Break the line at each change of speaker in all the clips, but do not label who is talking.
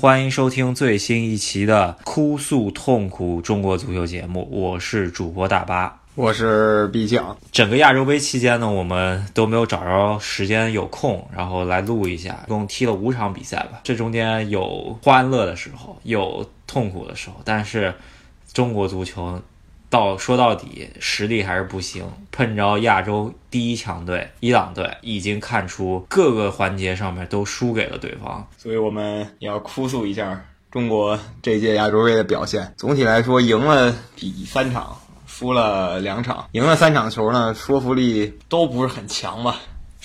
欢迎收听最新一期的哭诉痛苦中国足球节目，我是主播大巴。
我是毕竟，
整个亚洲杯期间呢，我们都没有找着时间有空，然后来录一下。一共踢了五场比赛吧，这中间有欢乐的时候，有痛苦的时候，但是中国足球到说到底实力还是不行，碰着亚洲第一强队伊朗队，已经看出各个环节上面都输给了对方。
所以我们也要哭诉一下中国这届亚洲杯的表现。总体来说，赢了比三场，输了两场。赢了三场球呢，说服力都不是很强吧。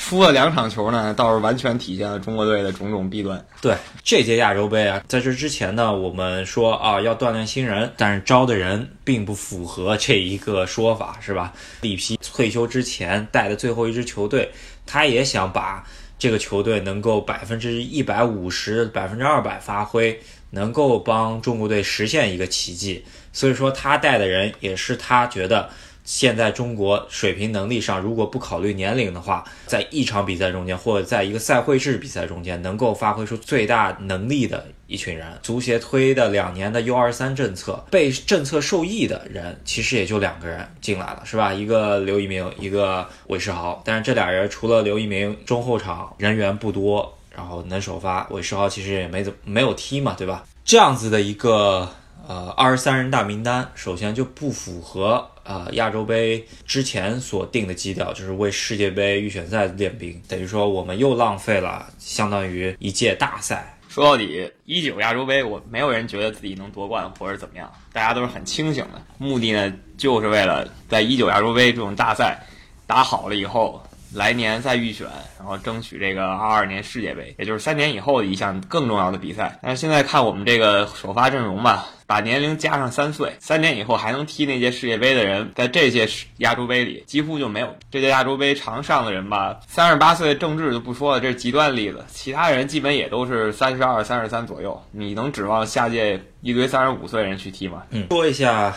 输了两场球呢，倒是完全体现了中国队的种种弊端。
对这届亚洲杯啊，在这之前呢，我们说啊要锻炼新人，但是招的人并不符合这一个说法，是吧？里皮退休之前带的最后一支球队，他也想把这个球队能够百分之一百五十、百分之二百发挥，能够帮中国队实现一个奇迹。所以说，他带的人也是他觉得。现在中国水平能力上，如果不考虑年龄的话，在一场比赛中间，或者在一个赛会制比赛中间，能够发挥出最大能力的一群人，足协推的两年的 U 二三政策，被政策受益的人，其实也就两个人进来了，是吧？一个刘一鸣，一个韦世豪。但是这俩人除了刘一鸣，中后场人员不多，然后能首发，韦世豪其实也没怎没有踢嘛，对吧？这样子的一个呃二十三人大名单，首先就不符合。啊，亚洲杯之前所定的基调就是为世界杯预选赛练兵，等于说我们又浪费了相当于一届大赛。
说到底，一九亚洲杯我没有人觉得自己能夺冠或者怎么样，大家都是很清醒的，目的呢就是为了在一九亚洲杯这种大赛打好了以后。来年再预选，然后争取这个二二年世界杯，也就是三年以后的一项更重要的比赛。但是现在看我们这个首发阵容吧，把年龄加上三岁，三年以后还能踢那届世界杯的人，在这届亚洲杯里几乎就没有。这届亚洲杯常上的人吧，三十八岁的郑智就不说了，这是极端例子。其他人基本也都是三十二、三十三左右。你能指望下届一堆三十五岁人去踢吗？
嗯，说一下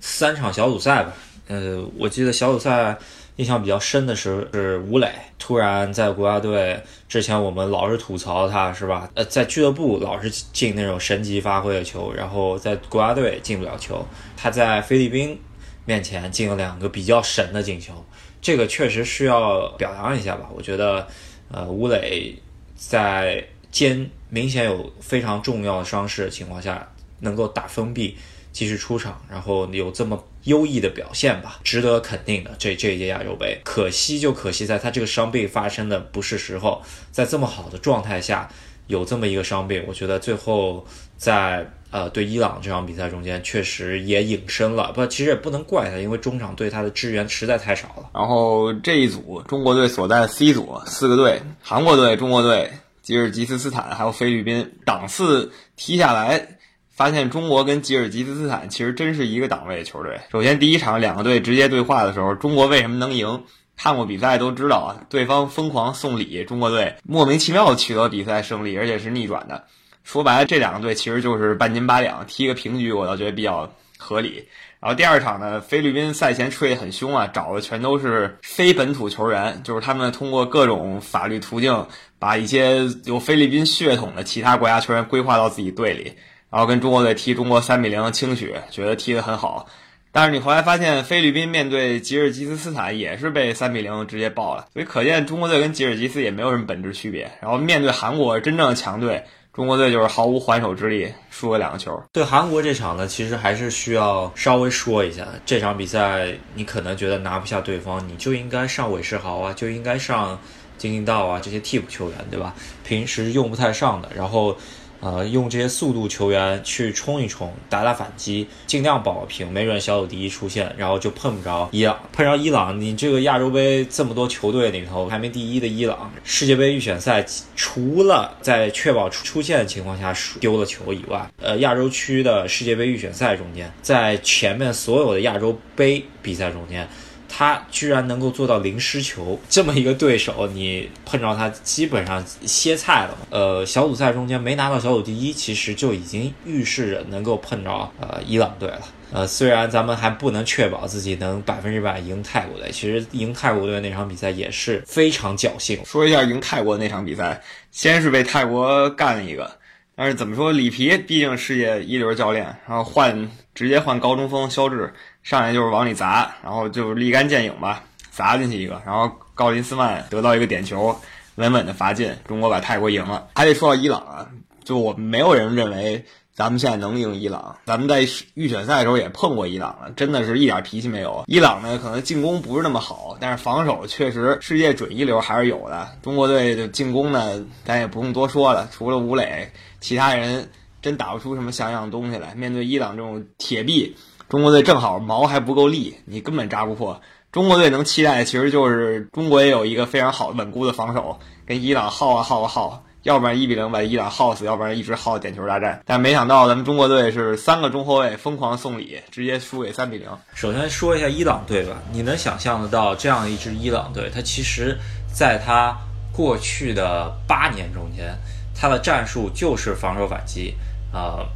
三场小组赛吧。呃，我记得小组赛。印象比较深的是是吴磊突然在国家队之前，我们老是吐槽他是吧？呃，在俱乐部老是进那种神级发挥的球，然后在国家队进不了球。他在菲律宾面前进了两个比较神的进球，这个确实需要表扬一下吧？我觉得，呃，吴磊在肩明显有非常重要的伤势的情况下，能够打封闭。继续出场，然后有这么优异的表现吧，值得肯定的。这这一届亚洲杯，可惜就可惜在他这个伤病发生的不是时候，在这么好的状态下有这么一个伤病，我觉得最后在呃对伊朗这场比赛中间确实也隐身了。不，其实也不能怪他，因为中场对他的支援实在太少了。
然后这一组中国队所在 C 组四个队，韩国队、中国队、吉尔吉斯斯坦还有菲律宾，档次踢下来。发现中国跟吉尔吉斯斯坦其实真是一个档位的球队。首先，第一场两个队直接对话的时候，中国为什么能赢？看过比赛都知道啊，对方疯狂送礼，中国队莫名其妙的取得比赛胜利，而且是逆转的。说白了，这两个队其实就是半斤八两，踢个平局，我倒觉得比较合理。然后第二场呢，菲律宾赛前吹得很凶啊，找的全都是非本土球员，就是他们通过各种法律途径，把一些有菲律宾血统的其他国家球员规划到自己队里。然后跟中国队踢，中国三比零轻取，觉得踢得很好。但是你后来发现，菲律宾面对吉尔吉斯斯坦也是被三比零直接爆了。所以可见，中国队跟吉尔吉斯也没有什么本质区别。然后面对韩国真正的强队，中国队就是毫无还手之力，输了两个球。
对韩国这场呢，其实还是需要稍微说一下，这场比赛你可能觉得拿不下对方，你就应该上韦世豪啊，就应该上金敬道啊这些替补球员，对吧？平时用不太上的，然后。呃，用这些速度球员去冲一冲，打打反击，尽量保平，没准小组第一出现，然后就碰不着伊朗。碰着伊朗，你这个亚洲杯这么多球队里头排名第一的伊朗，世界杯预选赛除了在确保出出现的情况下丢了球以外，呃，亚洲区的世界杯预选赛中间，在前面所有的亚洲杯比赛中间。他居然能够做到零失球，这么一个对手，你碰着他基本上歇菜了。呃，小组赛中间没拿到小组第一，其实就已经预示着能够碰着呃伊朗队了。呃，虽然咱们还不能确保自己能百分之百赢泰国队，其实赢泰国队那场比赛也是非常侥幸。
说一下赢泰国那场比赛，先是被泰国干了一个，但是怎么说，里皮毕竟世界一流教练，然后换直接换高中锋肖智上来就是往里砸，然后就立竿见影吧，砸进去一个，然后郜林斯曼得到一个点球，稳稳的罚进，中国把泰国赢了。还得说到伊朗啊，就我们没有人认为。咱们现在能赢伊朗，咱们在预选赛的时候也碰过伊朗了，真的是一点脾气没有。伊朗呢，可能进攻不是那么好，但是防守确实世界准一流还是有的。中国队的进攻呢，咱也不用多说了，除了吴磊，其他人真打不出什么像样的东西来。面对伊朗这种铁壁，中国队正好毛还不够利，你根本扎不破。中国队能期待，其实就是中国也有一个非常好稳固的防守，跟伊朗耗啊耗啊耗。要不然一比零把伊朗耗死，要不然一直耗点球大战。但没想到咱们中国队是三个中后卫疯狂送礼，直接输给三比零。
首先说一下伊朗队吧，你能想象得到这样一支伊朗队，它其实在它过去的八年中间，他的战术就是防守反击啊。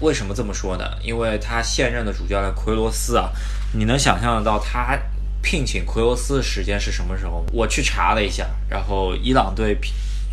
为什么这么说呢？因为他现任的主教练奎罗斯啊，你能想象得到他聘请奎罗斯的时间是什么时候？我去查了一下，然后伊朗队。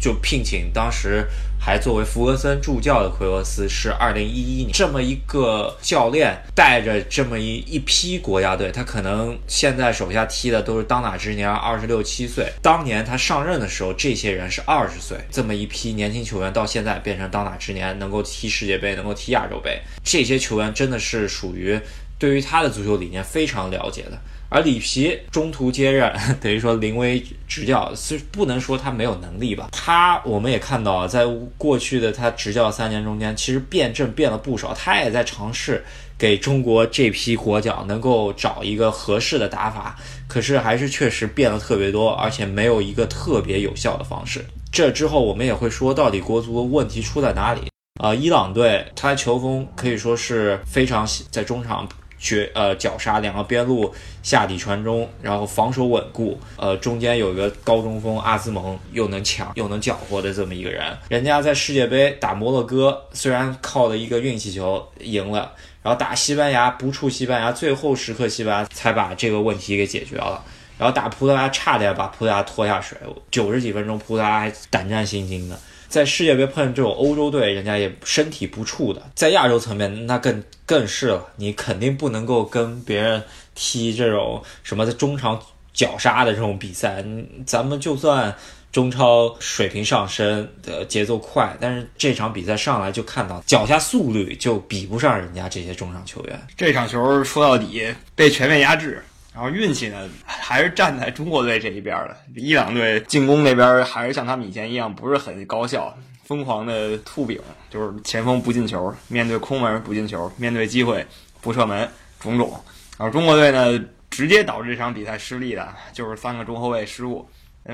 就聘请当时还作为弗格森助教的奎罗斯是二零一一年，这么一个教练带着这么一一批国家队，他可能现在手下踢的都是当打之年，二十六七岁。当年他上任的时候，这些人是二十岁，这么一批年轻球员到现在变成当打之年，能够踢世界杯，能够踢亚洲杯，这些球员真的是属于对于他的足球理念非常了解的。而里皮中途接任，等于说临危执教，是不能说他没有能力吧？他我们也看到，在过去的他执教三年中间，其实变阵变了不少。他也在尝试给中国这批国脚能够找一个合适的打法，可是还是确实变了特别多，而且没有一个特别有效的方式。这之后我们也会说，到底国足的问题出在哪里？啊，伊朗队他球风可以说是非常在中场。绝呃绞杀两个边路下底传中，然后防守稳固，呃中间有一个高中锋阿兹蒙又能抢又能搅和的这么一个人。人家在世界杯打摩洛哥，虽然靠了一个运气球赢了，然后打西班牙不触西班牙，最后时刻西班牙才把这个问题给解决了。然后打葡萄牙差点把葡萄牙拖下水，九十几分钟葡萄牙还胆战心惊的。在世界杯碰这种欧洲队，人家也身体不怵的。在亚洲层面，那更更是了。你肯定不能够跟别人踢这种什么在中场绞杀的这种比赛。咱们就算中超水平上升的节奏快，但是这场比赛上来就看到脚下速率就比不上人家这些中场球员。
这场球说到底被全面压制。然后运气呢，还是站在中国队这一边的。伊朗队进攻那边还是像他们以前一样，不是很高效，疯狂的吐饼，就是前锋不进球，面对空门不进球，面对机会不射门，种种。然后中国队呢，直接导致这场比赛失利的，就是三个中后卫失误，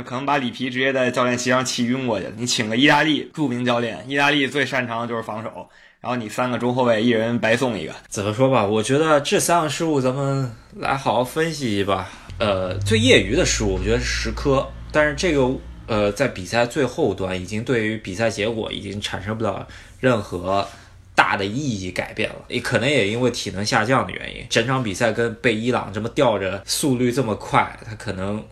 可能把里皮直接在教练席上气晕过去了。你请个意大利著名教练，意大利最擅长的就是防守。然后你三个中后卫，一人白送一个。
怎么说吧？我觉得这三个失误，咱们来好好分析一吧。呃，最业余的失误，我觉得是十颗。但是这个呃，在比赛最后端，已经对于比赛结果已经产生不了任何大的意义改变了。也可能也因为体能下降的原因，整场比赛跟被伊朗这么吊着，速率这么快，他可能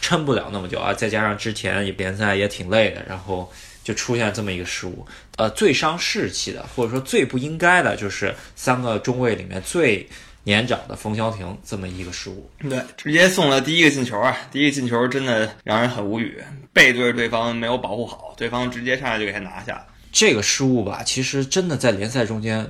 撑不了那么久啊。再加上之前联赛也挺累的，然后。就出现这么一个失误，呃，最伤士气的，或者说最不应该的，就是三个中卫里面最年长的冯潇霆这么一个失误。
对，直接送了第一个进球啊！第一个进球真的让人很无语，背对着对方没有保护好，对方直接上来就给他拿下。
这个失误吧，其实真的在联赛中间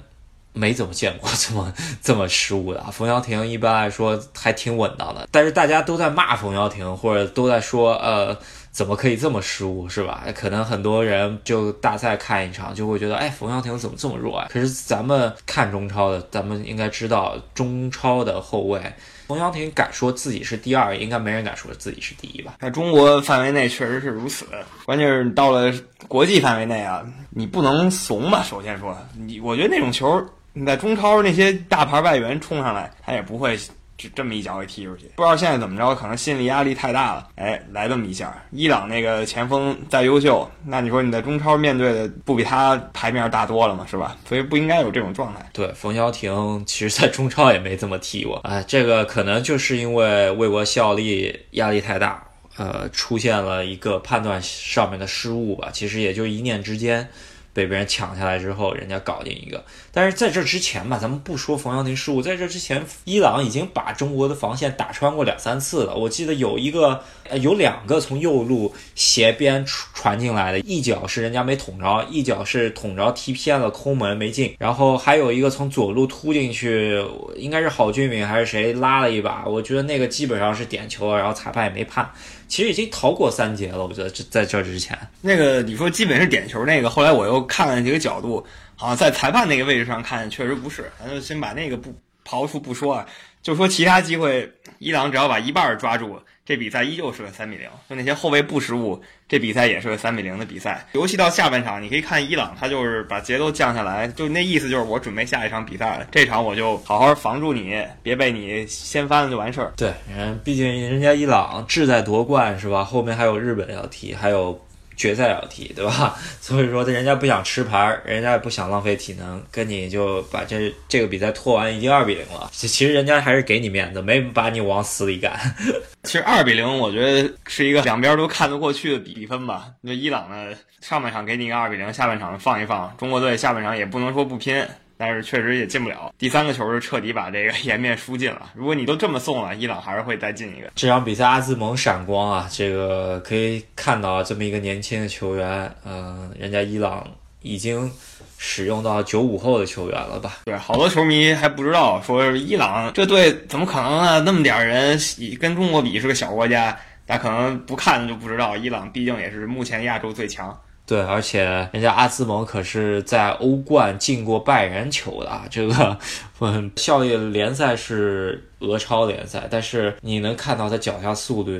没怎么见过这么这么失误的。冯潇霆一般来说还挺稳当的，但是大家都在骂冯潇霆，或者都在说呃。怎么可以这么失误，是吧？可能很多人就大赛看一场，就会觉得，哎，冯潇霆怎么这么弱啊？可是咱们看中超的，咱们应该知道，中超的后卫冯潇霆敢说自己是第二，应该没人敢说自己是第一吧？
在中国范围内确实是如此，关键是到了国际范围内啊，你不能怂吧？首先说，你我觉得那种球，你在中超那些大牌外援冲上来，他也不会。就这么一脚给踢出去，不知道现在怎么着，可能心理压力太大了，哎，来这么一下。伊朗那个前锋再优秀，那你说你在中超面对的不比他牌面大多了吗？是吧？所以不应该有这种状态。
对，冯潇霆其实在中超也没这么踢过，哎，这个可能就是因为为国效力压力太大，呃，出现了一个判断上面的失误吧。其实也就一念之间。被别人抢下来之后，人家搞定一个。但是在这之前吧，咱们不说冯潇霆失误，在这之前，伊朗已经把中国的防线打穿过两三次了。我记得有一个，呃，有两个从右路斜边传进来的，一脚是人家没捅着，一脚是捅着踢偏了，空门没进。然后还有一个从左路突进去，应该是郝俊敏还是谁拉了一把，我觉得那个基本上是点球，然后裁判也没判。其实已经逃过三劫了，我觉得这在这之前，
那个你说基本是点球那个，后来我又看了几个角度，好像在裁判那个位置上看，确实不是。咱就先把那个不刨出不说啊，就说其他机会，伊朗只要把一半抓住。这比赛依旧是个三比零，就那些后卫不失误，这比赛也是个三比零的比赛。尤其到下半场，你可以看伊朗，他就是把节奏降下来，就那意思就是我准备下一场比赛了，这场我就好好防住你，别被你掀翻了就完事儿。
对，人毕竟人家伊朗志在夺冠是吧？后面还有日本要踢，还有。决赛要踢，对吧？所以说，人家不想吃牌，人家也不想浪费体能，跟你就把这这个比赛拖完，已经二比零了。其实人家还是给你面子，没把你往死里干。
其实二比零，我觉得是一个两边都看得过去的比分吧。那伊朗呢，上半场给你一个二比零，下半场放一放，中国队下半场也不能说不拼。但是确实也进不了，第三个球是彻底把这个 颜面输尽了。如果你都这么送了，伊朗还是会再进一个。
这场比赛阿兹蒙闪光啊，这个可以看到这么一个年轻的球员，嗯，人家伊朗已经使用到九五后的球员了吧？
对，好多球迷还不知道，说伊朗这队怎么可能呢？那么点人跟中国比是个小国家，大家可能不看就不知道，伊朗毕竟也是目前亚洲最强。
对，而且人家阿兹蒙可是在欧冠进过拜仁球的，这个 嗯，效力联赛是俄超联赛，但是你能看到他脚下速度，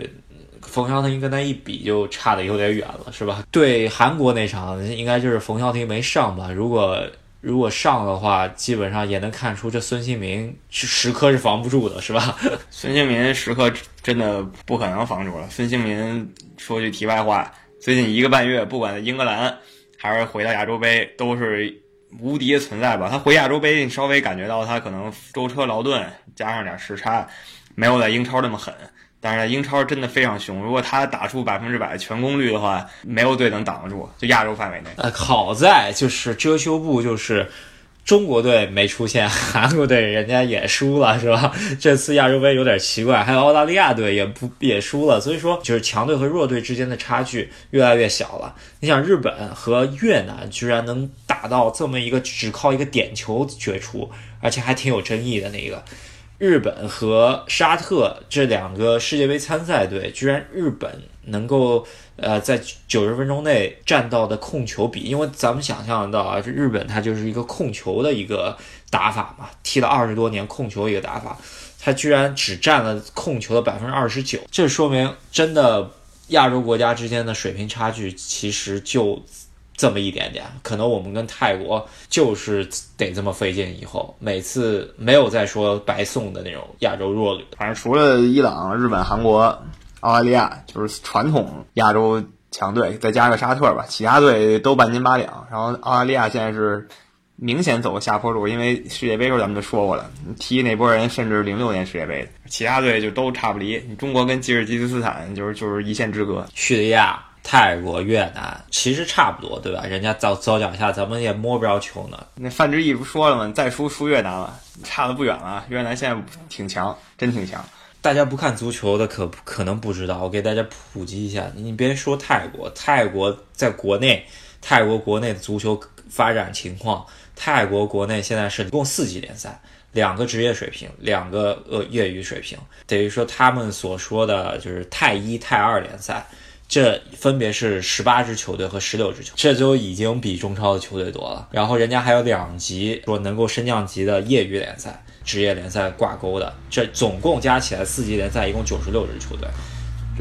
冯潇霆跟他一比就差的有点远了，是吧？对韩国那场应该就是冯潇霆没上吧？如果如果上的话，基本上也能看出这孙兴民是时刻是防不住的，是吧？
孙兴民时刻真的不可能防住了。孙兴民说句题外话。最近一个半月，不管英格兰还是回到亚洲杯，都是无敌的存在吧。他回亚洲杯，你稍微感觉到他可能舟车劳顿，加上点时差，没有在英超那么狠。但是英超真的非常凶，如果他打出百分之百全功率的话，没有队能挡得住。就亚洲范围内，
呃，好在就是遮羞布就是。中国队没出现，韩国队人家也输了，是吧？这次亚洲杯有点奇怪，还有澳大利亚队也不也输了，所以说就是强队和弱队之间的差距越来越小了。你想，日本和越南居然能打到这么一个只靠一个点球决出，而且还挺有争议的那个。日本和沙特这两个世界杯参赛队，居然日本能够呃在九十分钟内占到的控球比，因为咱们想象得到啊，这日本它就是一个控球的一个打法嘛，踢了二十多年控球一个打法，它居然只占了控球的百分之二十九，这说明真的亚洲国家之间的水平差距其实就。这么一点点，可能我们跟泰国就是得这么费劲。以后每次没有再说白送的那种亚洲弱旅，
反正除了伊朗、日本、韩国、澳大利亚，就是传统亚洲强队，再加个沙特吧，其他队都半斤八两。然后澳大利亚现在是明显走下坡路，因为世界杯时候咱们就说过了，踢那波人甚至零六年世界杯的，其他队就都差不离。中国跟吉尔吉斯斯坦就是就是一线之隔，
叙利亚。泰国、越南其实差不多，对吧？人家遭遭脚下，咱们也摸不着球呢。
那范志毅不说了吗？再输输越南了，差的不远了。越南现在挺强，真挺强。
大家不看足球的可可能不知道，我给大家普及一下。你别说泰国，泰国在国内，泰国国内的足球发展情况，泰国国内现在是一共四级联赛，两个职业水平，两个呃业余水平，等于说他们所说的就是泰一、泰二联赛。这分别是十八支球队和十六支球队，这就已经比中超的球队多了。然后人家还有两级说能够升降级的业余联赛、职业联赛挂钩的，这总共加起来四级联赛一共九十六支球队，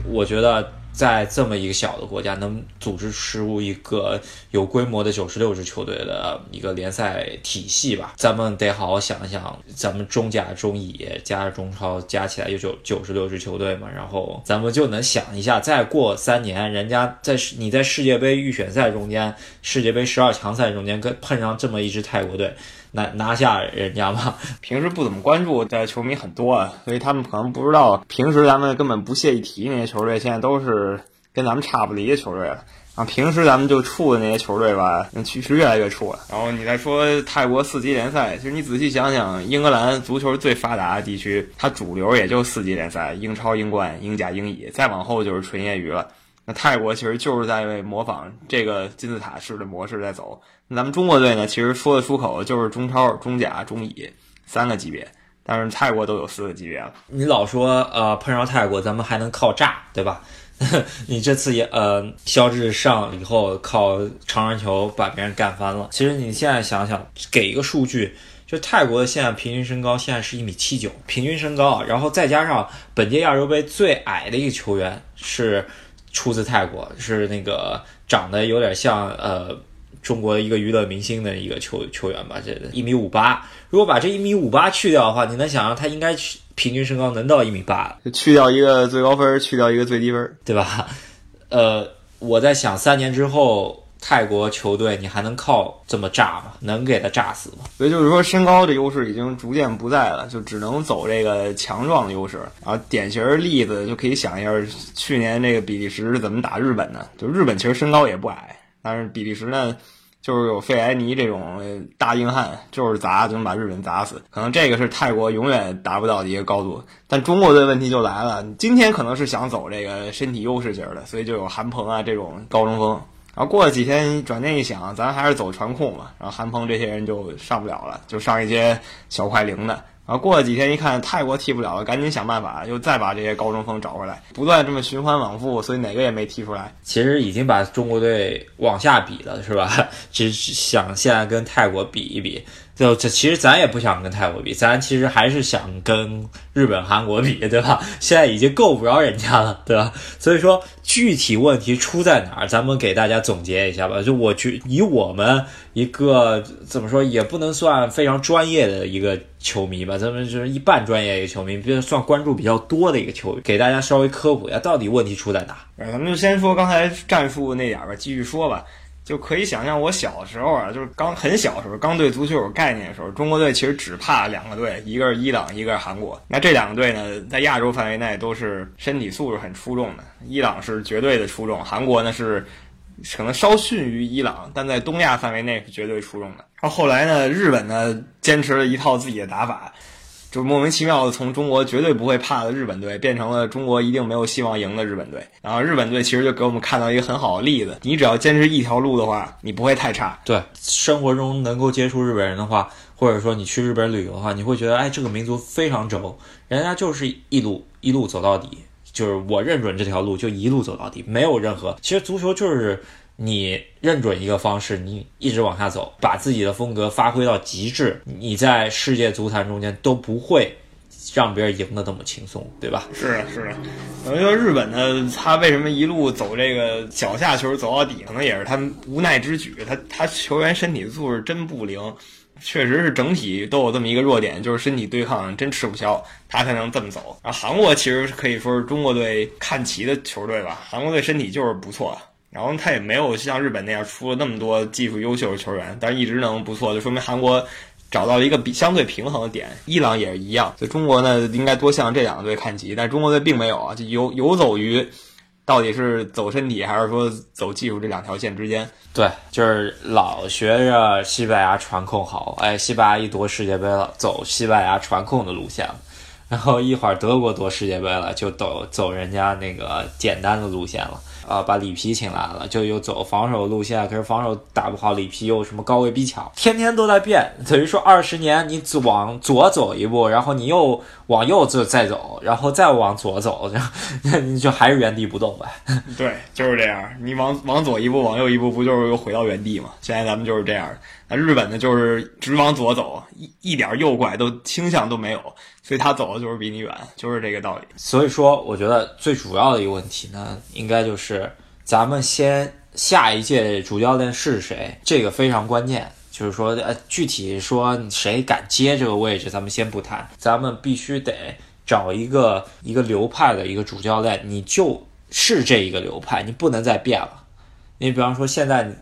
我觉得。在这么一个小的国家，能组织出一个有规模的九十六支球队的一个联赛体系吧？咱们得好好想一想，咱们中甲、中乙加中超加起来有九九十六支球队嘛？然后咱们就能想一下，再过三年，人家在你在世界杯预选赛中间、世界杯十二强赛中间跟碰上这么一支泰国队。拿拿下人家嘛？
平时不怎么关注的球迷很多啊，所以他们可能不知道，平时咱们根本不屑一提那些球队，现在都是跟咱们差不离的球队了。然后平时咱们就怵的那些球队吧，那趋势越来越怵了。然后你再说泰国四级联赛，其实你仔细想想，英格兰足球最发达的地区，它主流也就四级联赛，英超、英冠、英甲、英乙，再往后就是纯业余了。那泰国其实就是在为模仿这个金字塔式的模式在走。那咱们中国队呢，其实说得出口就是中超、中甲、中乙三个级别，但是泰国都有四个级别了。
你老说呃碰上泰国咱们还能靠炸，对吧？你这次也呃，肖智上以后靠长传球把别人干翻了。其实你现在想想，给一个数据，就泰国的现在平均身高现在是一米七九，平均身高，然后再加上本届亚洲杯最矮的一个球员是出自泰国，是那个长得有点像呃中国一个娱乐明星的一个球球员吧，这一米五八。如果把这一米五八去掉的话，你能想象他应该。平均身高能到一米八，
去掉一个最高分，去掉一个最低分，
对吧？呃，我在想，三年之后泰国球队你还能靠这么炸吗？能给他炸死吗？
所以就是说，身高的优势已经逐渐不在了，就只能走这个强壮的优势。然后典型例子就可以想一下，去年那个比利时是怎么打日本的？就日本其实身高也不矮，但是比利时呢？就是有费莱尼这种大硬汉，就是砸就能把日本砸死。可能这个是泰国永远达不到的一个高度。但中国队问题就来了，今天可能是想走这个身体优势型的，所以就有韩鹏啊这种高中锋。然后过了几天，转念一想，咱还是走传控吧。然后韩鹏这些人就上不了了，就上一些小快灵的。然后过了几天，一看泰国踢不了了，赶紧想办法，又再把这些高中锋找回来，不断这么循环往复，所以哪个也没踢出来。
其实已经把中国队往下比了，是吧？只想现在跟泰国比一比。就这，其实咱也不想跟泰国比，咱其实还是想跟日本、韩国比，对吧？现在已经够不着人家了，对吧？所以说，具体问题出在哪儿，咱们给大家总结一下吧。就我觉，以我们一个怎么说，也不能算非常专业的一个球迷吧，咱们就是一半专业一个球迷，比算关注比较多的一个球迷，给大家稍微科普一下，到底问题出在哪？
咱们就先说刚才战术那点吧，继续说吧。就可以想象，我小时候啊，就是刚很小时候，刚对足球有概念的时候，中国队其实只怕两个队，一个是伊朗，一个是韩国。那这两个队呢，在亚洲范围内都是身体素质很出众的。伊朗是绝对的出众，韩国呢是可能稍逊于伊朗，但在东亚范围内是绝对出众的。然后后来呢，日本呢坚持了一套自己的打法。就莫名其妙的从中国绝对不会怕的日本队，变成了中国一定没有希望赢的日本队。然后日本队其实就给我们看到一个很好的例子：你只要坚持一条路的话，你不会太差。
对，生活中能够接触日本人的话，或者说你去日本旅游的话，你会觉得，哎，这个民族非常轴，人家就是一路一路走到底，就是我认准这条路就一路走到底，没有任何。其实足球就是。你认准一个方式，你一直往下走，把自己的风格发挥到极致，你在世界足坛中间都不会让别人赢得那么轻松，对吧？
是的，是的。等于说日本呢，他为什么一路走这个脚下球走到底，可能也是他无奈之举。他他球员身体素质真不灵，确实是整体都有这么一个弱点，就是身体对抗真吃不消，他才能这么走。然后韩国其实可以说是中国队看齐的球队吧，韩国队身体就是不错。然后他也没有像日本那样出了那么多技术优秀的球员，但是一直能不错，就说明韩国找到了一个比相对平衡的点。伊朗也是一样，所以中国呢应该多向这两个队看齐，但中国队并没有啊，就游游走于到底是走身体还是说走技术这两条线之间。
对，就是老学着西班牙传控好，哎，西班牙一夺世界杯了，走西班牙传控的路线了，然后一会儿德国夺世界杯了，就走走人家那个简单的路线了。啊，把里皮请来了，就又走防守路线，可是防守打不好，里皮又什么高位逼抢，天天都在变。等于说二十年，你往左走一步，然后你又往右就再走，然后再往左走，就 你就还是原地不动呗。
对，就是这样。你往往左一步，往右一步，不就是又回到原地吗？现在咱们就是这样。日本呢，就是直往左走，一一点右拐都倾向都没有，所以他走的就是比你远，就是这个道理。
所以说，我觉得最主要的一个问题呢，应该就是咱们先下一届主教练是谁，这个非常关键。就是说，呃，具体说谁敢接这个位置，咱们先不谈，咱们必须得找一个一个流派的一个主教练，你就是这一个流派，你不能再变了。你比方说现在。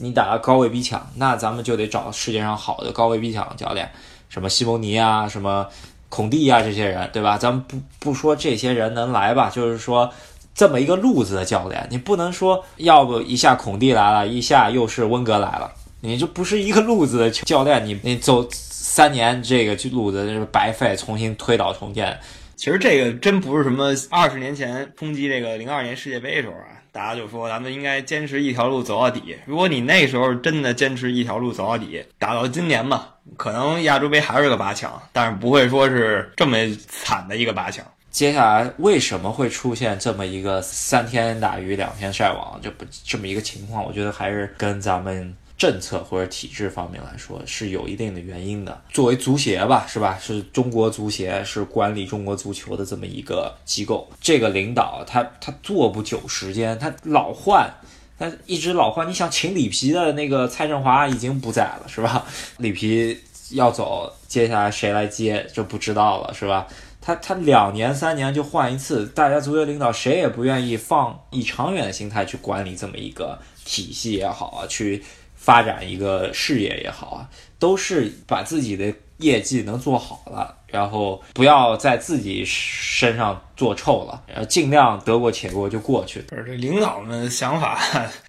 你打高位逼抢，那咱们就得找世界上好的高位逼抢教练，什么西蒙尼啊，什么孔蒂啊这些人，对吧？咱们不不说这些人能来吧，就是说这么一个路子的教练，你不能说要不一下孔蒂来了，一下又是温格来了，你就不是一个路子的教练，你你走三年这个路子就是白费，重新推倒重建。
其实这个真不是什么二十年前冲击这个零二年世界杯的时候啊，大家就说咱们应该坚持一条路走到底。如果你那时候真的坚持一条路走到底，打到今年吧，可能亚洲杯还是个八强，但是不会说是这么惨的一个八强。
接下来为什么会出现这么一个三天打鱼两天晒网就不这么一个情况？我觉得还是跟咱们政策或者体制方面来说是有一定的原因的。作为足协吧，是吧？是中国足协是管理中国足球的这么一个机构，这个领导他他做不久时间，他老换，他一直老换。你想请里皮的那个蔡振华已经不在了，是吧？里皮要走，接下来谁来接就不知道了，是吧？他他两年三年就换一次，大家足球领导谁也不愿意放以长远的心态去管理这么一个体系也好啊，去发展一个事业也好啊，都是把自己的业绩能做好了，然后不要在自己身上做臭了，然后尽量得过且过就过去。
不是这领导们想法，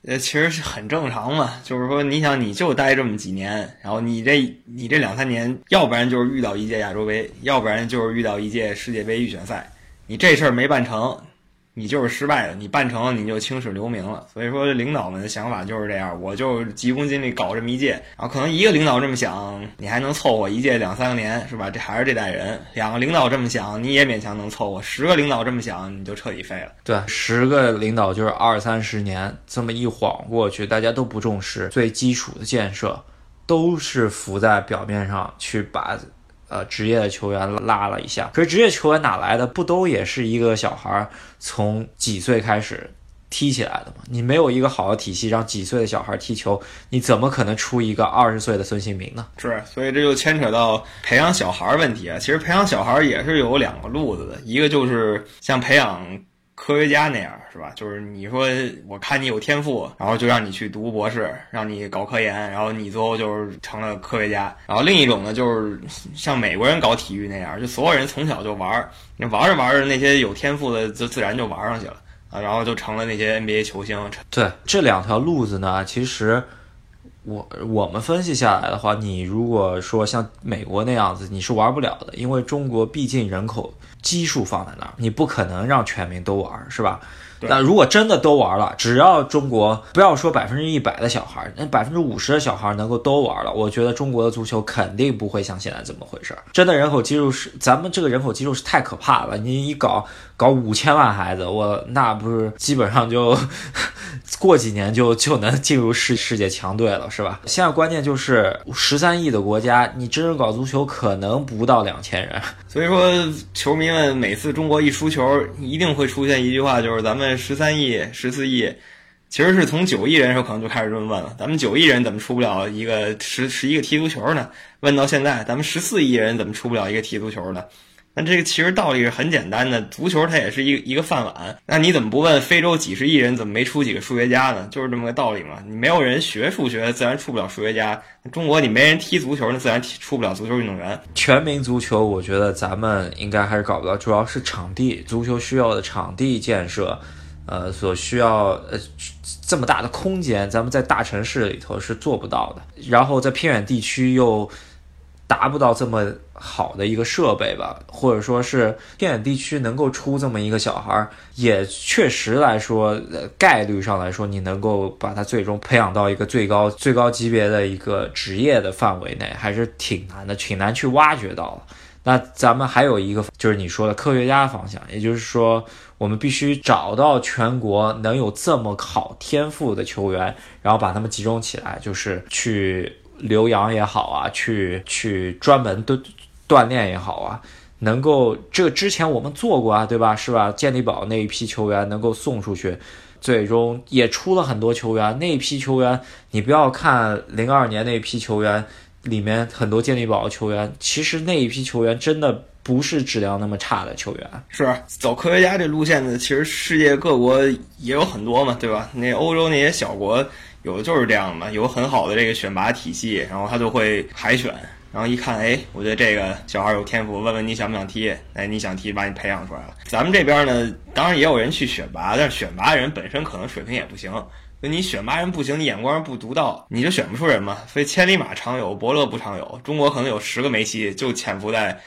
呃，其实是很正常嘛。就是说，你想你就待这么几年，然后你这你这两三年，要不然就是遇到一届亚洲杯，要不然就是遇到一届世界杯预选赛，你这事儿没办成。你就是失败了，你办成了你就青史留名了。所以说，领导们的想法就是这样，我就急功近利搞这么一届，然后可能一个领导这么想，你还能凑合一届两三年，是吧？这还是这代人。两个领导这么想，你也勉强能凑合；十个领导这么想，你就彻底废了。
对，十个领导就是二三十年，这么一晃过去，大家都不重视最基础的建设，都是浮在表面上去把。呃，职业的球员拉了一下，可是职业球员哪来的？不都也是一个小孩从几岁开始踢起来的吗？你没有一个好的体系让几岁的小孩踢球，你怎么可能出一个二十岁的孙兴民呢？
是，所以这就牵扯到培养小孩问题啊。其实培养小孩也是有两个路子的，一个就是像培养。科学家那样是吧？就是你说，我看你有天赋，然后就让你去读博士，让你搞科研，然后你最后就是成了科学家。然后另一种呢，就是像美国人搞体育那样，就所有人从小就玩，你玩着玩着，那些有天赋的就自然就玩上去了啊，然后就成了那些 NBA 球星。
对这两条路子呢，其实我我们分析下来的话，你如果说像美国那样子，你是玩不了的，因为中国毕竟人口。基数放在那儿，你不可能让全民都玩，是吧？那如果真的都玩了，只要中国不要说百分之一百的小孩，那百分之五十的小孩能够都玩了，我觉得中国的足球肯定不会像现在这么回事儿。真的人口基数是咱们这个人口基数是太可怕了，你一搞搞五千万孩子，我那不是基本上就过几年就 就能进入世世界强队了，是吧？现在关键就是十三亿的国家，你真正搞足球可能不到两千人。
所以说，球迷们每次中国一输球，一定会出现一句话，就是咱们十三亿、十四亿，其实是从九亿人的时候可能就开始这么问了。咱们九亿人怎么出不了一个十十一个踢足球呢？问到现在，咱们十四亿人怎么出不了一个踢足球呢？那这个其实道理是很简单的，足球它也是一一个饭碗。那你怎么不问非洲几十亿人怎么没出几个数学家呢？就是这么个道理嘛。你没有人学数学，自然出不了数学家。中国你没人踢足球，那自然出不了足球运动员。
全民足球，我觉得咱们应该还是搞不到，主要是场地，足球需要的场地建设，呃，所需要呃这么大的空间，咱们在大城市里头是做不到的。然后在偏远地区又。达不到这么好的一个设备吧，或者说是偏远地区能够出这么一个小孩，也确实来说，概率上来说，你能够把他最终培养到一个最高最高级别的一个职业的范围内，还是挺难的，挺难去挖掘到那咱们还有一个就是你说的科学家方向，也就是说，我们必须找到全国能有这么好天赋的球员，然后把他们集中起来，就是去。留洋也好啊，去去专门的锻炼也好啊，能够这之前我们做过啊，对吧？是吧？健力宝那一批球员能够送出去，最终也出了很多球员。那一批球员，你不要看零二年那一批球员里面很多健力宝球员，其实那一批球员真的不是质量那么差的球员。
是走科学家这路线的，其实世界各国也有很多嘛，对吧？那欧洲那些小国。有的就是这样嘛，有很好的这个选拔体系，然后他就会海选，然后一看，哎，我觉得这个小孩有天赋，问问你想不想踢？哎，你想踢，把你培养出来了。咱们这边呢，当然也有人去选拔，但是选拔人本身可能水平也不行。那你选拔人不行，你眼光不独到，你就选不出人嘛。所以千里马常有，伯乐不常有。中国可能有十个梅西，就潜伏在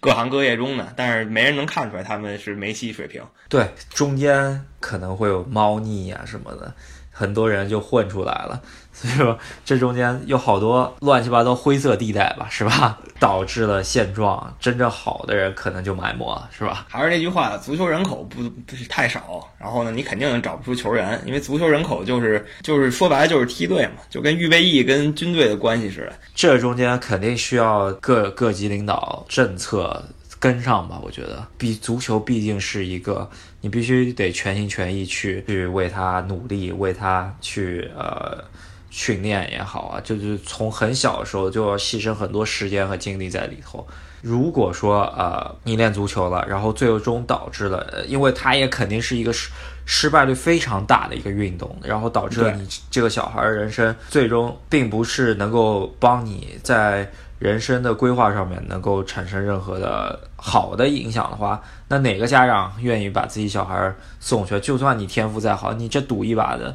各行各业中呢，但是没人能看出来他们是梅西水平。
对，中间可能会有猫腻啊什么的，很多人就混出来了。所以说，这中间有好多乱七八糟灰色地带吧，是吧？导致了现状，真正好的人可能就埋没了，是吧？
还是那句话，足球人口不不是太少，然后呢，你肯定找不出球员，因为足球人口就是就是说白了就是梯队嘛，就跟预备役跟军队的关系似的。
这中间肯定需要各各级领导政策跟上吧？我觉得，比足球毕竟是一个，你必须得全心全意去去为他努力，为他去呃。训练也好啊，就是从很小的时候就要牺牲很多时间和精力在里头。如果说呃你练足球了，然后最终导致了，因为它也肯定是一个失失败率非常大的一个运动，然后导致了你这个小孩人生最终并不是能够帮你在人生的规划上面能够产生任何的好的影响的话，那哪个家长愿意把自己小孩送去？就算你天赋再好，你这赌一把的。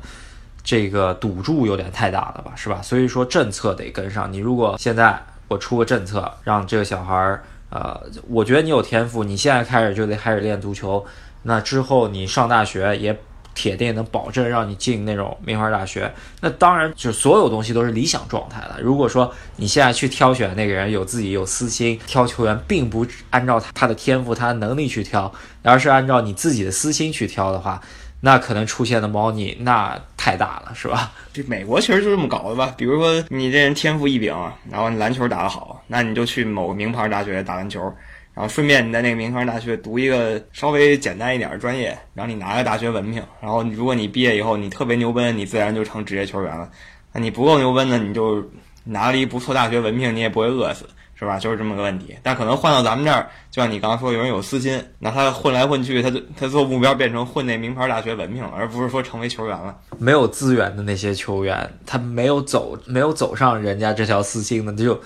这个赌注有点太大了吧，是吧？所以说政策得跟上。你如果现在我出个政策，让这个小孩儿，呃，我觉得你有天赋，你现在开始就得开始练足球，那之后你上大学也铁定能保证让你进那种名牌大学。那当然，就所有东西都是理想状态了。如果说你现在去挑选那个人有自己有私心，挑球员并不按照他的天赋、他的能力去挑，而是按照你自己的私心去挑的话。那可能出现的猫腻那太大了，是吧？
这美国其实就这么搞的吧。比如说你这人天赋异禀，然后你篮球打得好，那你就去某个名牌大学打篮球，然后顺便你在那个名牌大学读一个稍微简单一点的专业，然后你拿个大学文凭。然后如果你毕业以后你特别牛奔，你自然就成职业球员了。那你不够牛奔呢，你就拿了一不错大学文凭，你也不会饿死。是吧？就是这么个问题。但可能换到咱们这儿，就像你刚刚说，有人有私心，那他混来混去，他就他做目标变成混那名牌大学文凭了，而不是说成为球员了。
没有资源的那些球员，他没有走，没有走上人家这条私心的，就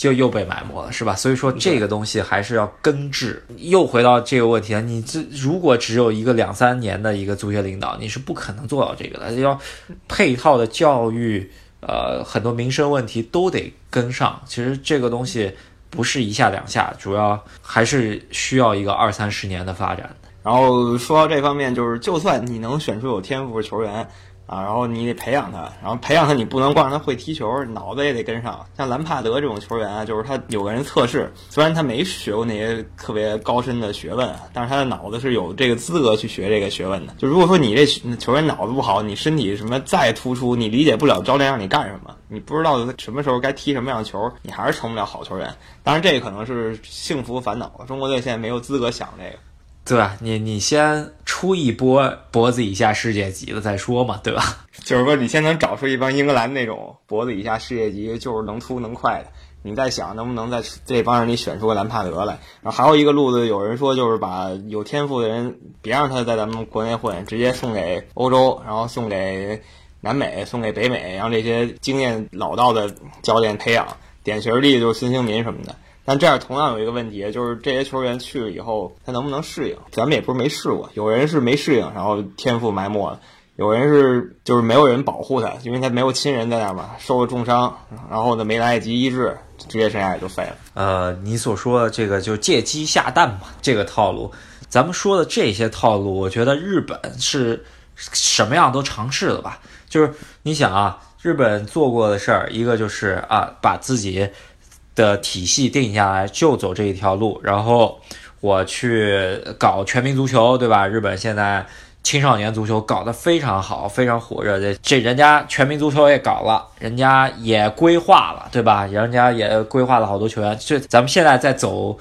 就又被埋没了，是吧？所以说这个东西还是要根治。又回到这个问题了，你这如果只有一个两三年的一个足协领导，你是不可能做到这个的。要配套的教育。呃，很多民生问题都得跟上。其实这个东西不是一下两下，主要还是需要一个二三十年的发展。
然后说到这方面，就是就算你能选出有天赋的球员。啊，然后你得培养他，然后培养他，你不能光让他会踢球，脑子也得跟上。像兰帕德这种球员啊，就是他有个人测试，虽然他没学过那些特别高深的学问，但是他的脑子是有这个资格去学这个学问的。就如果说你这球员脑子不好，你身体什么再突出，你理解不了教练让你干什么，你不知道什么时候该踢什么样的球，你还是成不了好球员。当然，这可能是幸福烦恼中国队现在没有资格想这个。
对吧？你你先出一波脖子以下世界级的再说嘛，对吧？
就是说，你先能找出一帮英格兰那种脖子以下世界级，就是能突能快的，你再想能不能在这帮人里选出个兰帕德来。然后还有一个路子，有人说就是把有天赋的人别让他在咱们国内混，直接送给欧洲，然后送给南美，送给北美，让这些经验老道的教练培养。典型例子就是孙兴民什么的。但这样同样有一个问题，就是这些球员去了以后，他能不能适应？咱们也不是没试过，有人是没适应，然后天赋埋没了；有人是就是没有人保护他，因为他没有亲人在那嘛，受了重伤，然后呢没来得及医治，职业生涯也就废了。
呃，你所说的这个就借鸡下蛋嘛，这个套路，咱们说的这些套路，我觉得日本是什么样都尝试了吧？就是你想啊，日本做过的事儿，一个就是啊，把自己。的体系定下来就走这一条路，然后我去搞全民足球，对吧？日本现在青少年足球搞得非常好，非常火热。这这人家全民足球也搞了，人家也规划了，对吧？人家也规划了好多球员。就咱们现在在走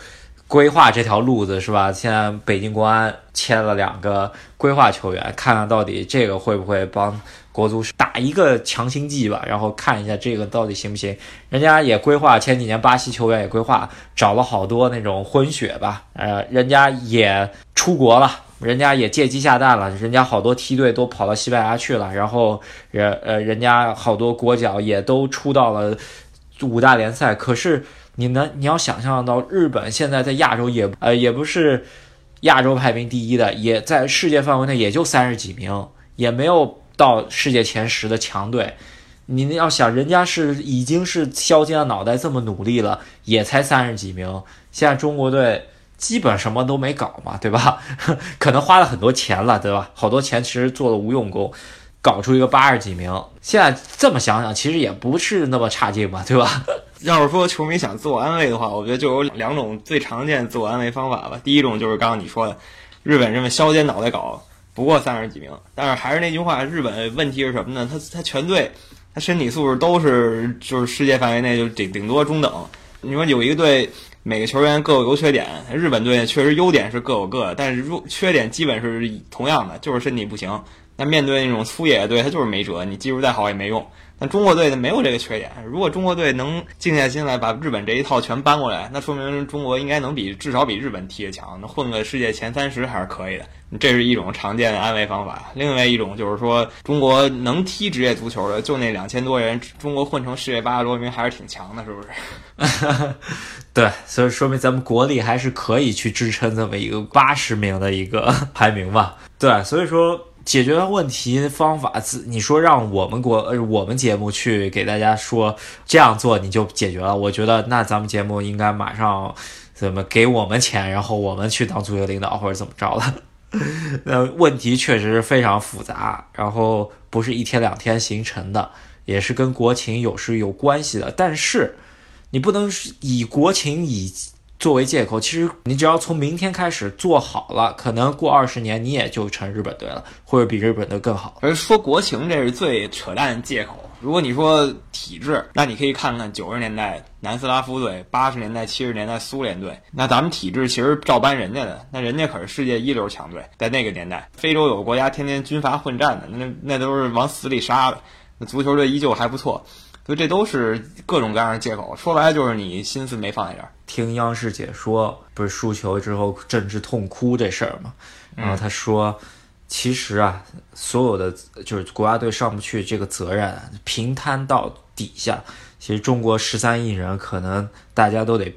规划这条路子，是吧？现在北京国安签了两个规划球员，看看到底这个会不会帮。国足打一个强心剂吧，然后看一下这个到底行不行。人家也规划前几年巴西球员也规划找了好多那种混血吧，呃，人家也出国了，人家也借鸡下蛋了，人家好多梯队都跑到西班牙去了，然后人呃人家好多国脚也都出到了五大联赛。可是你能你要想象到日本现在在亚洲也呃也不是亚洲排名第一的，也在世界范围内也就三十几名，也没有到世界前十的强队。你要想，人家是已经是削尖了脑袋这么努力了，也才三十几名。现在中国队基本什么都没搞嘛，对吧？可能花了很多钱了，对吧？好多钱其实做了无用功，搞出一个八十几名。现在这么想想，其实也不是那么差劲嘛，对吧？
要是说球迷想自我安慰的话，我觉得就有两种最常见自我安慰方法吧。第一种就是刚刚你说的，日本这么削尖脑袋搞，不过三十几名。但是还是那句话，日本问题是什么呢？他他全队。他身体素质都是就是世界范围内就顶顶多中等。你说有一个队每个球员各有优缺点，日本队确实优点是各有各的，但是弱缺点基本是同样的，就是身体不行。那面对那种粗野队，他就是没辙，你技术再好也没用。但中国队呢没有这个缺点。如果中国队能静下心来把日本这一套全搬过来，那说明中国应该能比至少比日本踢得强，那混个世界前三十还是可以的。这是一种常见的安慰方法。另外一种就是说，中国能踢职业足球的就那两千多人，中国混成世界八十多名还是挺强的，是不
是？对，所以说明咱们国力还是可以去支撑这么一个八十名的一个 排名吧。对，所以说。解决问题方法，你说让我们国呃我们节目去给大家说这样做你就解决了，我觉得那咱们节目应该马上怎么给我们钱，然后我们去当足球领导或者怎么着了。那问题确实是非常复杂，然后不是一天两天形成的，也是跟国情有是有关系的。但是你不能以国情以。作为借口，其实你只要从明天开始做好了，可能过二十年你也就成日本队了，或者比日本队更好。
而说国情，这是最扯淡的借口。如果你说体制，那你可以看看九十年代南斯拉夫队，八十年代、七十年代苏联队，那咱们体制其实照搬人家的，那人家可是世界一流强队，在那个年代，非洲有个国家天天军阀混战的，那那都是往死里杀的，那足球队依旧还不错。所以这都是各种各样的借口，说白了就是你心思没放在这儿。
听央视解说，不是输球之后政治痛哭这事儿吗？然后他说，其实啊，所有的就是国家队上不去这个责任平摊到底下，其实中国十三亿人可能大家都得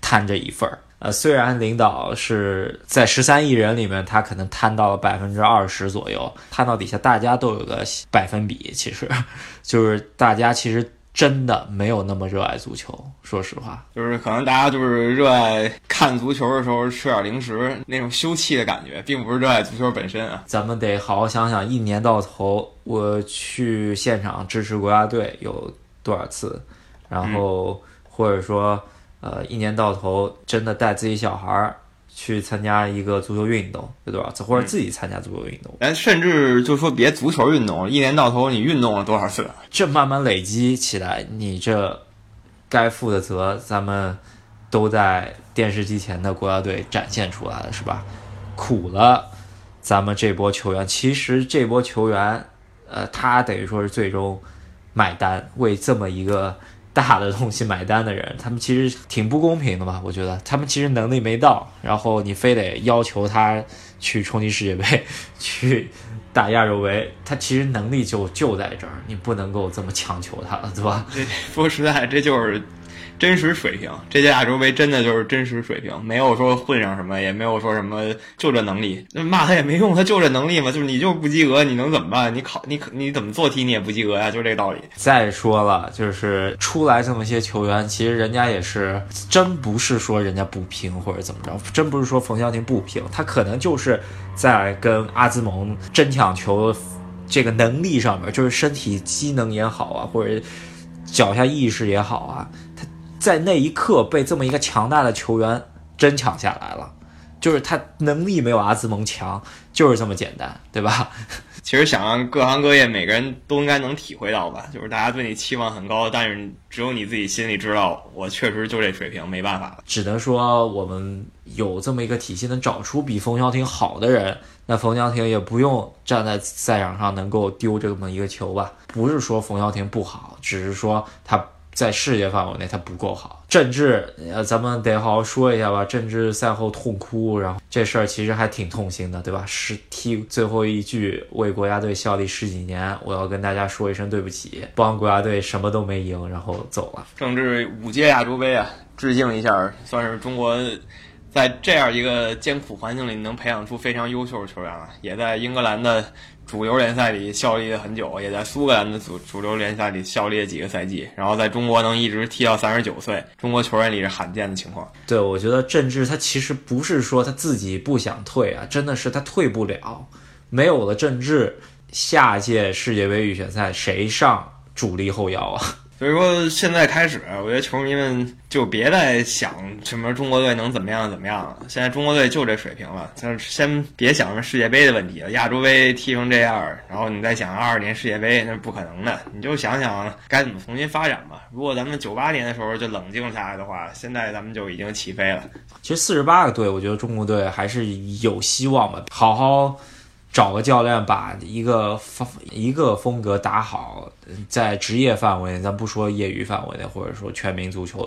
摊这一份儿。呃，虽然领导是在十三亿人里面，他可能摊到了百分之二十左右，摊到底下大家都有个百分比，其实 就是大家其实真的没有那么热爱足球。说实话，
就是可能大家就是热爱看足球的时候吃点零食那种休憩的感觉，并不是热爱足球本身啊。
咱们得好好想想，一年到头我去现场支持国家队有多少次，然后或者说。呃，一年到头真的带自己小孩儿去参加一个足球运动有多少次，或者自己参加足球运动？
哎，甚至就说别足球运动，一年到头你运动了多少次？
这慢慢累积起来，你这该负的责，咱们都在电视机前的国家队展现出来了，是吧？苦了，咱们这波球员，其实这波球员，呃，他等于说是最终买单，为这么一个。大的东西买单的人，他们其实挺不公平的吧？我觉得他们其实能力没到，然后你非得要求他去冲击世界杯，去打亚洲杯，他其实能力就就在这儿，你不能够这么强求他了，对吧？
对说实在，这就是。真实水平，这届亚洲杯真的就是真实水平，没有说混上什么，也没有说什么就这能力，骂他也没用，他就这能力嘛，就是你就是不及格，你能怎么办？你考你你怎么做题你也不及格呀，就这个道理。
再说了，就是出来这么些球员，其实人家也是真不是说人家不拼或者怎么着，真不是说冯潇霆不拼，他可能就是在跟阿兹蒙争抢球这个能力上面，就是身体机能也好啊，或者脚下意识也好啊，在那一刻被这么一个强大的球员争抢下来了，就是他能力没有阿兹蒙强，就是这么简单，对吧？
其实想让各行各业每个人都应该能体会到吧，就是大家对你期望很高，但是只有你自己心里知道，我确实就这水平，没办法。
只能说我们有这么一个体系，能找出比冯潇霆好的人，那冯潇霆也不用站在赛场上能够丢这么一个球吧？不是说冯潇霆不好，只是说他。在世界范围内，他不够好。郑智，呃，咱们得好好说一下吧。郑智赛后痛哭，然后这事儿其实还挺痛心的，对吧？是踢最后一句为国家队效力十几年，我要跟大家说一声对不起，帮国家队什么都没赢，然后走了。
郑智五届亚洲杯啊，致敬一下，算是中国在这样一个艰苦环境里能培养出非常优秀的球员了。也在英格兰的主流联赛里效力了很久，也在苏格兰的主主流联赛里效力了几个赛季，然后在中国能一直踢到三十九岁，中国球员里是罕见的情况。
对，我觉得郑智他其实不是说他自己不想退啊，真的是他退不了。没有了郑智，下届世界杯预选赛谁上主力后腰啊？
所以说，现在开始，我觉得球迷们就别再想什么中国队能怎么样怎么样了。现在中国队就这水平了，就是先别想什么世界杯的问题了。亚洲杯踢成这样，然后你再想二二年世界杯，那是不可能的。你就想想该怎么重新发展吧。如果咱们九八年的时候就冷静下来的话，现在咱们就已经起飞了。
其实四十八个队，我觉得中国队还是有希望吧。好好。找个教练把一个风一个风格打好，在职业范围内，咱不说业余范围内，或者说全民足球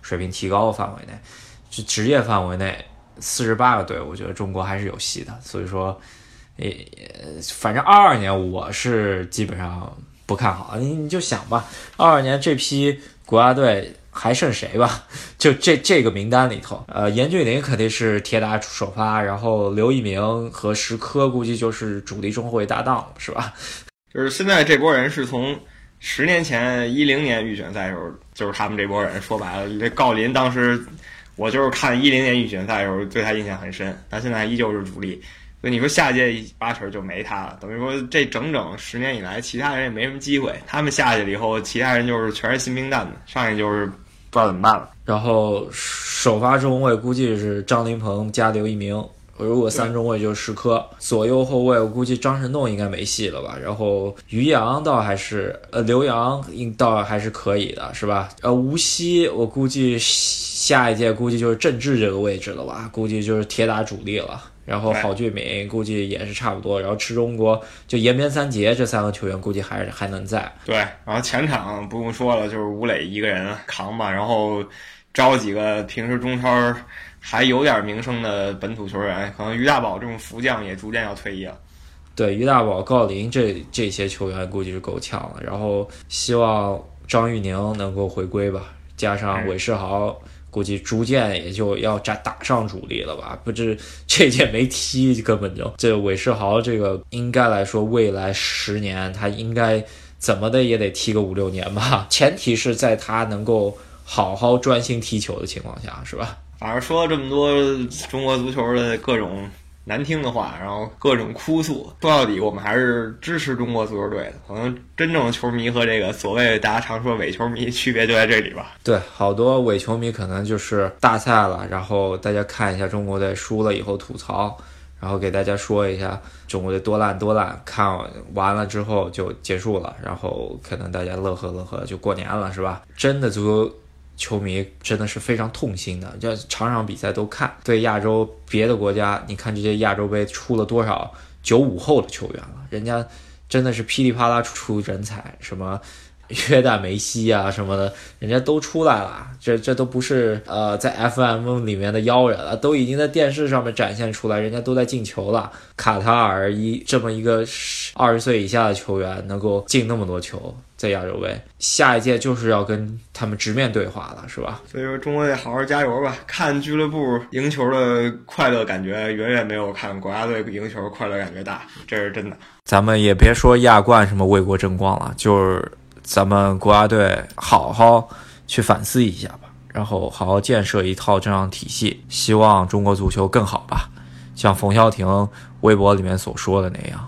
水平提高的范围内，就职业范围内，四十八个队，我觉得中国还是有戏的。所以说，也反正二二年我是基本上不看好，你你就想吧，二二年这批国家队。还剩谁吧？就这这个名单里头，呃，严俊凌肯定是铁打首发，然后刘一鸣和石科估计就是主力中后卫搭档，是吧？
就是现在这波人是从十年前一零年预选赛的时候，就是他们这波人。说白了，这郜林当时我就是看一零年预选赛的时候对他印象很深，他现在依旧是主力。所以你说下届八成就没他了，等于说这整整十年以来，其他人也没什么机会。他们下去了以后，其他人就是全是新兵蛋子，上去就是不知道怎么办了。
然后首发中卫估计是张琳芃加刘一鸣，如果三中卫就是石科，左右后卫我估计张神栋应该没戏了吧。然后于洋倒还是呃刘洋应倒还是可以的，是吧？呃吴曦我估计下一届估计就是郑智这个位置了吧，估计就是铁打主力了。然后郝俊敏估计也是差不多，然后池中国就延边三杰这三个球员估计还是还能在。
对，然后前场不用说了，就是吴磊一个人扛吧，然后招几个平时中超还有点名声的本土球员，可能于大宝这种福将也逐渐要退役了。
对，于大宝、郜林这这些球员估计是够呛了，然后希望张玉宁能够回归吧，加上韦世豪。估计逐渐也就要打打上主力了吧？不知这届没踢，根本就这韦世豪这个应该来说，未来十年他应该怎么的也得踢个五六年吧？前提是在他能够好好专心踢球的情况下，是吧？
反正说了这么多中国足球的各种。难听的话，然后各种哭诉，说到底，我们还是支持中国足球队的。可能真正的球迷和这个所谓大家常说伪球迷区别就在这里吧。
对，好多伪球迷可能就是大赛了，然后大家看一下中国队输了以后吐槽，然后给大家说一下中国队多烂多烂，看完了之后就结束了，然后可能大家乐呵乐呵就过年了，是吧？真的足球。球迷真的是非常痛心的，这场场比赛都看。对亚洲别的国家，你看这些亚洲杯出了多少九五后的球员了？人家真的是噼里啪啦出人才，什么约旦梅西啊什么的，人家都出来了。这 这都不是呃在 FM 里面的妖人了，都已经在电视上面展现出来，人家都在进球了。卡塔尔一这么一个二十岁以下的球员能够进那么多球。在亚洲杯，下一届就是要跟他们直面对话了，是吧？
所以说，中国队好好加油吧！看俱乐部赢球的快乐感觉，远远没有看国家队赢球快乐感觉大，这是真的。
咱们也别说亚冠什么为国争光了，就是咱们国家队好好去反思一下吧，然后好好建设一套这样体系，希望中国足球更好吧。像冯潇霆微博里面所说的那样。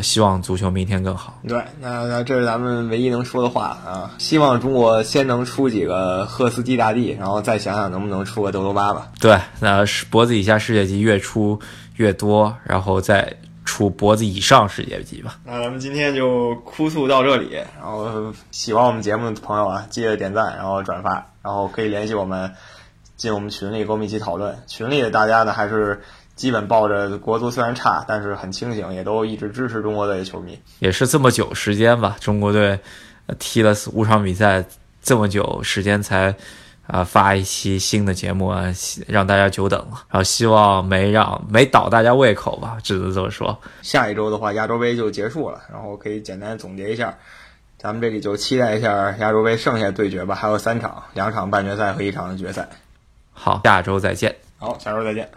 希望足球明天更好。
对，那那这是咱们唯一能说的话啊！希望中国先能出几个赫斯基大帝，然后再想想能不能出个德罗巴吧。
对，那是脖子以下世界级越出越多，然后再出脖子以上世界级吧。
那咱们今天就哭诉到这里，然后喜欢我们节目的朋友啊，记得点赞，然后转发，然后可以联系我们，进我们群里跟我们一起讨论。群里的大家呢，还是。基本抱着国足虽然差，但是很清醒，也都一直支持中国队的球迷。
也是这么久时间吧，中国队踢了五场比赛，这么久时间才啊发一期新的节目啊，让大家久等了。然后希望没让没倒大家胃口吧，只能这么说。
下一周的话，亚洲杯就结束了，然后可以简单总结一下。咱们这里就期待一下亚洲杯剩下对决吧，还有三场，两场半决赛和一场决赛。
好，下周再见。
好，下周再见。